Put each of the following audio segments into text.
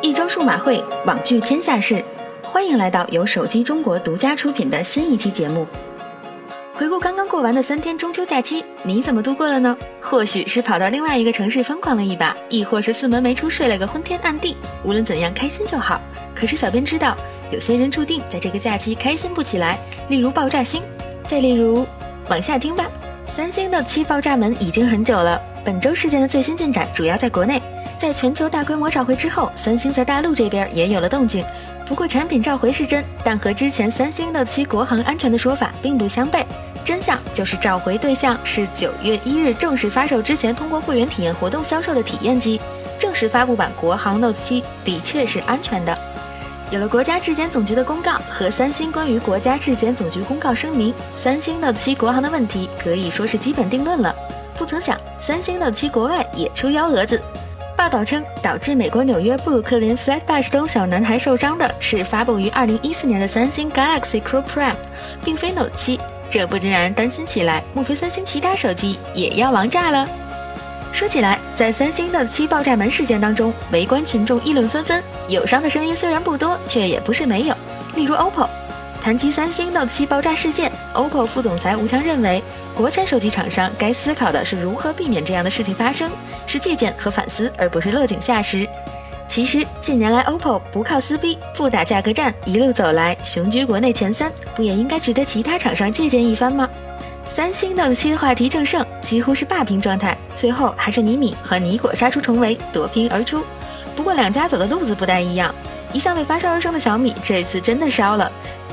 一周数码会，网聚天下事，欢迎来到由手机中国独家出品的新一期节目。回顾刚刚过完的三天中秋假期，你怎么度过了呢？或许是跑到另外一个城市疯狂了一把，亦或是四门没出睡了个昏天暗地。无论怎样，开心就好。可是小编知道，有些人注定在这个假期开心不起来，例如爆炸星，再例如，往下听吧。三星 Note 7爆炸门已经很久了，本周事件的最新进展主要在国内。在全球大规模召回之后，三星在大陆这边也有了动静。不过产品召回是真，但和之前三星 Note 7国行安全的说法并不相悖。真相就是召回对象是九月一日正式发售之前通过会员体验活动销售的体验机。正式发布版国行 Note 7的确是安全的。有了国家质检总局的公告和三星关于国家质检总局公告声明，三星 Note 7国行的问题可以说是基本定论了。不曾想，三星 Note 7国外也出幺蛾子。报道称，导致美国纽约布鲁克林 Flatbush 中小男孩受伤的是发布于2014年的三星 Galaxy Core Prime，并非 Note 7。这不禁让人担心起来，莫非三星其他手机也要王炸了？说起来，在三星 Note 7爆炸门事件当中，围观群众议论纷纷，有伤的声音虽然不多，却也不是没有。例如 OPPO，谈及三星 Note 7爆炸事件，OPPO 副总裁吴强认为。国产手机厂商该思考的是如何避免这样的事情发生，是借鉴和反思，而不是落井下石。其实近年来，OPPO 不靠撕逼，不打价格战，一路走来，雄居国内前三，不也应该值得其他厂商借鉴一番吗？三星 Note 7的话题正盛，几乎是霸屏状态，最后还是倪米和尼果杀出重围，夺屏而出。不过两家走的路子不太一样，一向为发烧而生的小米，这次真的烧了。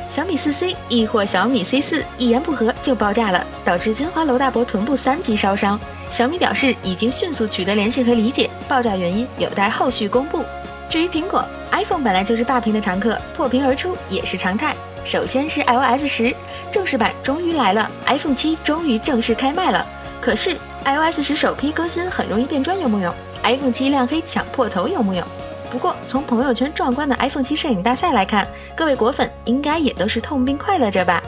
小米四 C 亦或小米 C 四一言不合就爆炸了，导致金华楼大伯臀部三级烧伤。小米表示已经迅速取得联系和理解，爆炸原因有待后续公布。至于苹果，iPhone 本来就是霸屏的常客，破屏而出也是常态。首先是 iOS 十正式版终于来了，iPhone 七终于正式开卖了。可是 iOS 十首批更新很容易变砖，有木有？iPhone 七亮黑抢破头，有木有？不过，从朋友圈壮观的 iPhone 七摄影大赛来看，各位果粉应该也都是痛并快乐着吧？